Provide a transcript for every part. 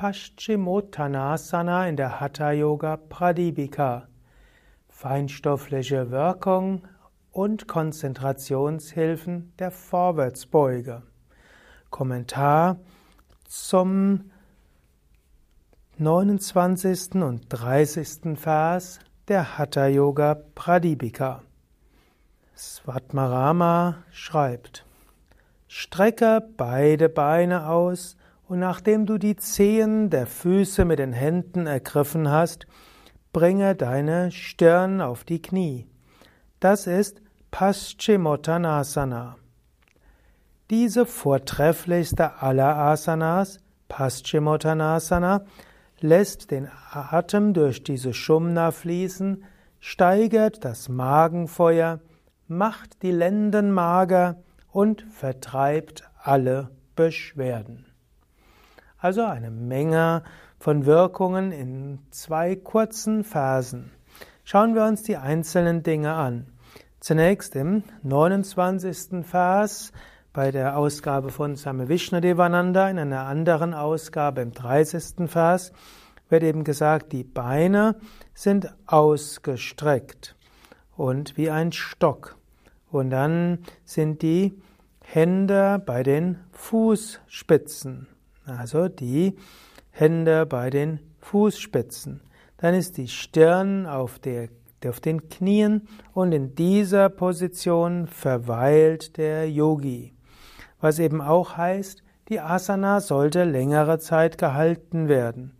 Paschimottanasana in der Hatha Yoga Pradipika. Feinstoffliche Wirkung und Konzentrationshilfen der Vorwärtsbeuge. Kommentar zum 29. und 30. Vers der Hatha Yoga Pradipika. Svatmarama schreibt: Strecke beide Beine aus und nachdem du die Zehen der Füße mit den Händen ergriffen hast, bringe deine Stirn auf die Knie. Das ist Paschimottanasana. Diese vortrefflichste aller Asanas, Paschimottanasana, lässt den Atem durch diese Shumna fließen, steigert das Magenfeuer, macht die Lenden mager und vertreibt alle Beschwerden. Also eine Menge von Wirkungen in zwei kurzen Versen. Schauen wir uns die einzelnen Dinge an. Zunächst im 29. Vers bei der Ausgabe von Same Vishnadevananda, in einer anderen Ausgabe im 30. Vers wird eben gesagt, die Beine sind ausgestreckt und wie ein Stock. Und dann sind die Hände bei den Fußspitzen also die Hände bei den Fußspitzen. Dann ist die Stirn auf, der, auf den Knien und in dieser Position verweilt der Yogi. Was eben auch heißt, die Asana sollte längere Zeit gehalten werden.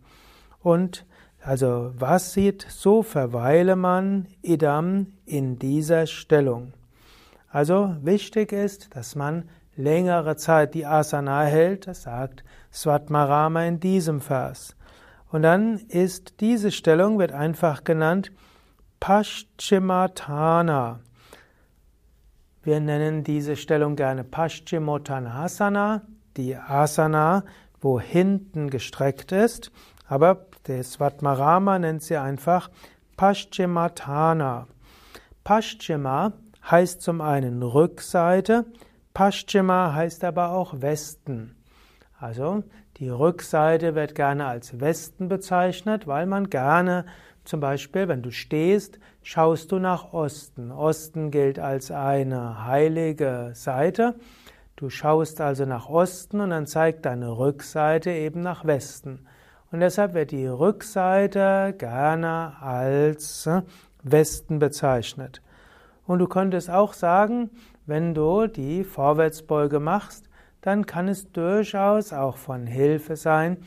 Und also was sieht, so verweile man idam in dieser Stellung. Also wichtig ist, dass man längere Zeit die Asana hält, das sagt Svatmarama in diesem Vers. Und dann ist diese Stellung, wird einfach genannt Paschimottanasana. Wir nennen diese Stellung gerne Paschimottanasana, die Asana, wo hinten gestreckt ist, aber der Svatmarama nennt sie einfach Paschimatana. Paschima heißt zum einen Rückseite, Paschima heißt aber auch Westen. Also die Rückseite wird gerne als Westen bezeichnet, weil man gerne zum Beispiel, wenn du stehst, schaust du nach Osten. Osten gilt als eine heilige Seite. Du schaust also nach Osten und dann zeigt deine Rückseite eben nach Westen. Und deshalb wird die Rückseite gerne als Westen bezeichnet. Und du könntest auch sagen, wenn du die Vorwärtsbeuge machst, dann kann es durchaus auch von Hilfe sein,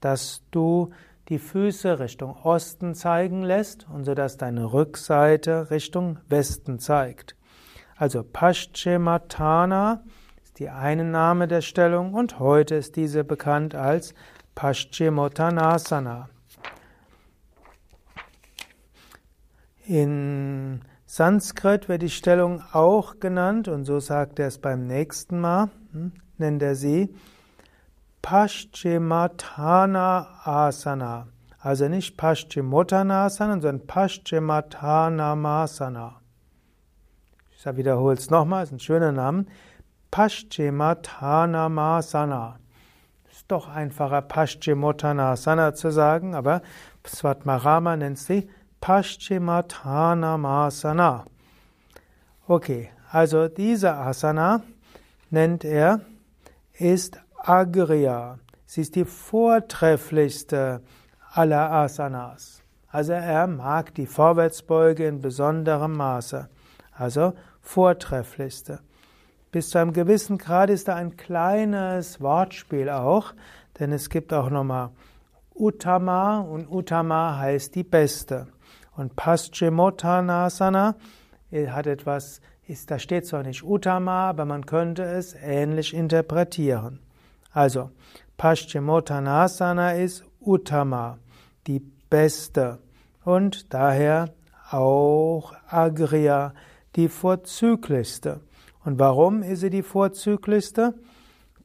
dass du die Füße Richtung Osten zeigen lässt und so dass deine Rückseite Richtung Westen zeigt. Also Paschimottanasana ist die eine Name der Stellung und heute ist diese bekannt als Paschimottanasana. In Sanskrit wird die Stellung auch genannt, und so sagt er es beim nächsten Mal, hm, nennt er sie Paschimotana Asana. Also nicht Paschimottanasana, sondern Paschimottanasana. Ich wiederhole es nochmal, ist ein schöner Name. Paschimottanasana. Ist doch einfacher Paschimottanasana zu sagen, aber Svatmarama nennt sie Paschimottanasana. Okay, also diese Asana nennt er, ist Agriya. Sie ist die vortrefflichste aller Asanas. Also er mag die Vorwärtsbeuge in besonderem Maße. Also vortrefflichste. Bis zu einem gewissen Grad ist da ein kleines Wortspiel auch, denn es gibt auch nochmal Uttama und Uttama heißt die beste. Und Paschimottanasana hat etwas, ist, da steht zwar nicht Uttama, aber man könnte es ähnlich interpretieren. Also, Paschimottanasana ist Uttama, die beste. Und daher auch Agriya, die vorzüglichste. Und warum ist sie die vorzüglichste?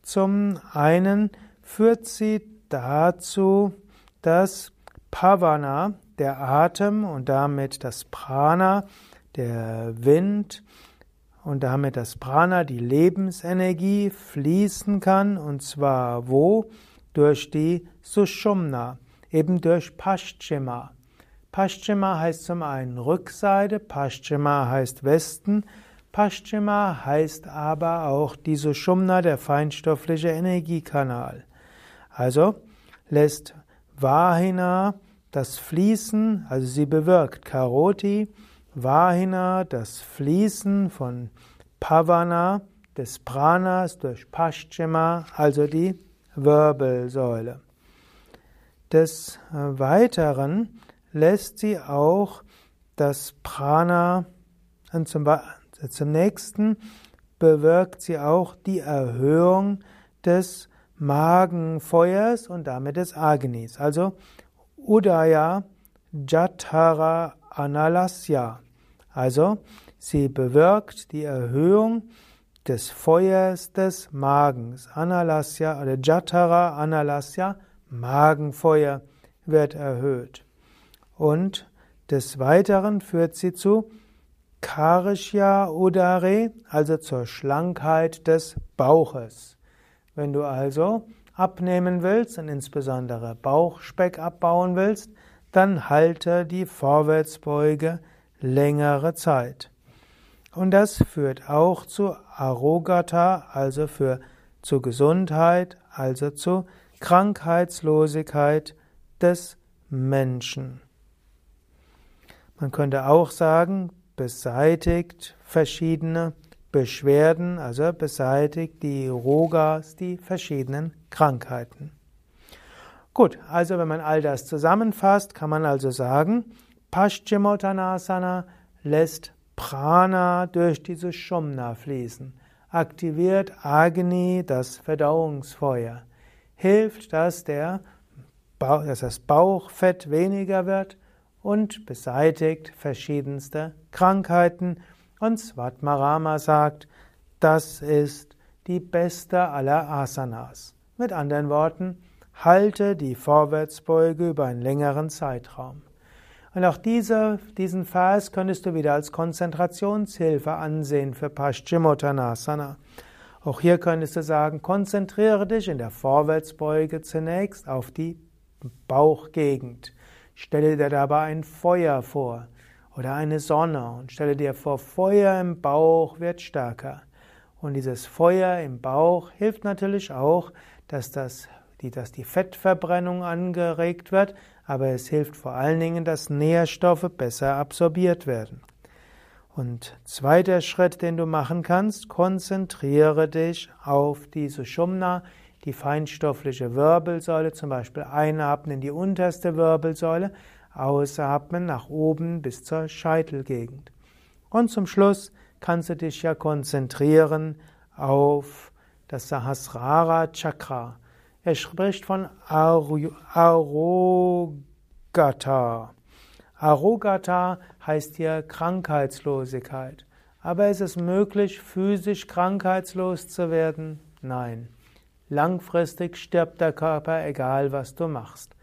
Zum einen führt sie dazu, dass Pavana, der Atem und damit das Prana, der Wind und damit das Prana, die Lebensenergie fließen kann und zwar wo? durch die Sushumna, eben durch Paschima. Paschima heißt zum einen Rückseite, Paschima heißt Westen, Paschima heißt aber auch die Sushumna, der feinstoffliche Energiekanal. Also lässt Vahina das Fließen, also sie bewirkt Karoti, Vahina das Fließen von Pavana, des Pranas durch Paschima, also die Wirbelsäule. Des Weiteren lässt sie auch das Prana zum, zum nächsten bewirkt sie auch die Erhöhung des Magenfeuers und damit des Agnis. Also Udaya Jatara Analasya. Also sie bewirkt die Erhöhung des Feuers des Magens. Analasya oder Jatara Analasya, Magenfeuer wird erhöht. Und des Weiteren führt sie zu Karishya Udare, also zur Schlankheit des Bauches. Wenn du also abnehmen willst und insbesondere Bauchspeck abbauen willst, dann halte die Vorwärtsbeuge längere Zeit. Und das führt auch zu Arogata, also für zu Gesundheit, also zu Krankheitslosigkeit des Menschen. Man könnte auch sagen, beseitigt verschiedene Beschwerden, also beseitigt die Rogas, die verschiedenen Krankheiten. Gut, also wenn man all das zusammenfasst, kann man also sagen, Paschimottanasana lässt Prana durch diese Shumna fließen, aktiviert Agni, das Verdauungsfeuer, hilft, dass, der dass das Bauchfett weniger wird und beseitigt verschiedenste Krankheiten und Svatmarama sagt, das ist die beste aller Asanas. Mit anderen Worten, halte die Vorwärtsbeuge über einen längeren Zeitraum. Und auch diese, diesen Vers könntest du wieder als Konzentrationshilfe ansehen für Paschimottanasana. Auch hier könntest du sagen, konzentriere dich in der Vorwärtsbeuge zunächst auf die Bauchgegend. Stelle dir dabei ein Feuer vor oder eine Sonne und stelle dir vor, Feuer im Bauch wird stärker. Und dieses Feuer im Bauch hilft natürlich auch, dass, das, die, dass die Fettverbrennung angeregt wird, aber es hilft vor allen Dingen, dass Nährstoffe besser absorbiert werden. Und zweiter Schritt, den du machen kannst, konzentriere dich auf diese Shumna, die feinstoffliche Wirbelsäule, zum Beispiel einatmen in die unterste Wirbelsäule Ausatmen nach oben bis zur Scheitelgegend. Und zum Schluss kannst du dich ja konzentrieren auf das Sahasrara Chakra. Er spricht von Arogata. Arogata heißt hier Krankheitslosigkeit. Aber ist es möglich, physisch krankheitslos zu werden? Nein. Langfristig stirbt der Körper, egal was du machst.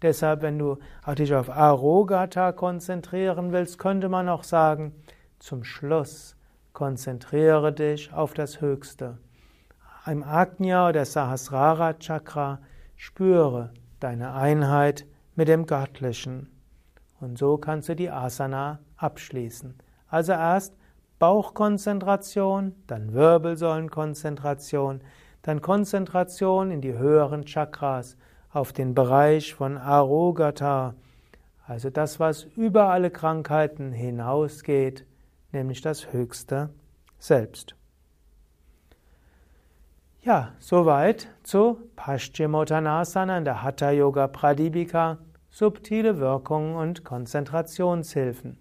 Deshalb, wenn du dich auf Arogata konzentrieren willst, könnte man auch sagen, zum Schluss konzentriere dich auf das Höchste. Im Agnya oder Sahasrara Chakra spüre deine Einheit mit dem Göttlichen. Und so kannst du die Asana abschließen. Also erst Bauchkonzentration, dann Wirbelsäulenkonzentration, dann Konzentration in die höheren Chakras auf den Bereich von Arogata, also das, was über alle Krankheiten hinausgeht, nämlich das höchste Selbst. Ja, soweit zu Paschimottanasana in der Hatha Yoga Pradipika, subtile Wirkungen und Konzentrationshilfen.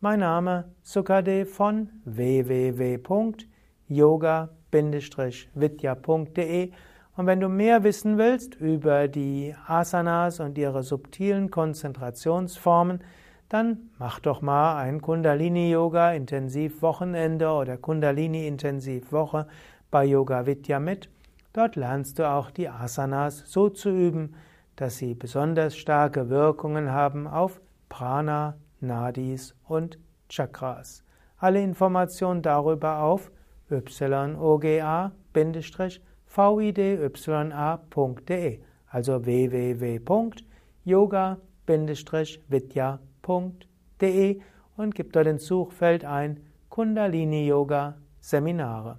Mein Name Sukadev von www.yoga-vidya.de und wenn du mehr wissen willst über die Asanas und ihre subtilen Konzentrationsformen, dann mach doch mal ein Kundalini Yoga Intensiv Wochenende oder Kundalini Intensiv Woche bei Yoga Vidya mit. Dort lernst du auch die Asanas so zu üben, dass sie besonders starke Wirkungen haben auf Prana, Nadis und Chakras. Alle Informationen darüber auf yoga-vidya.de. also www.yoga-vidya.de und gib dort ins Suchfeld ein Kundalini Yoga Seminare.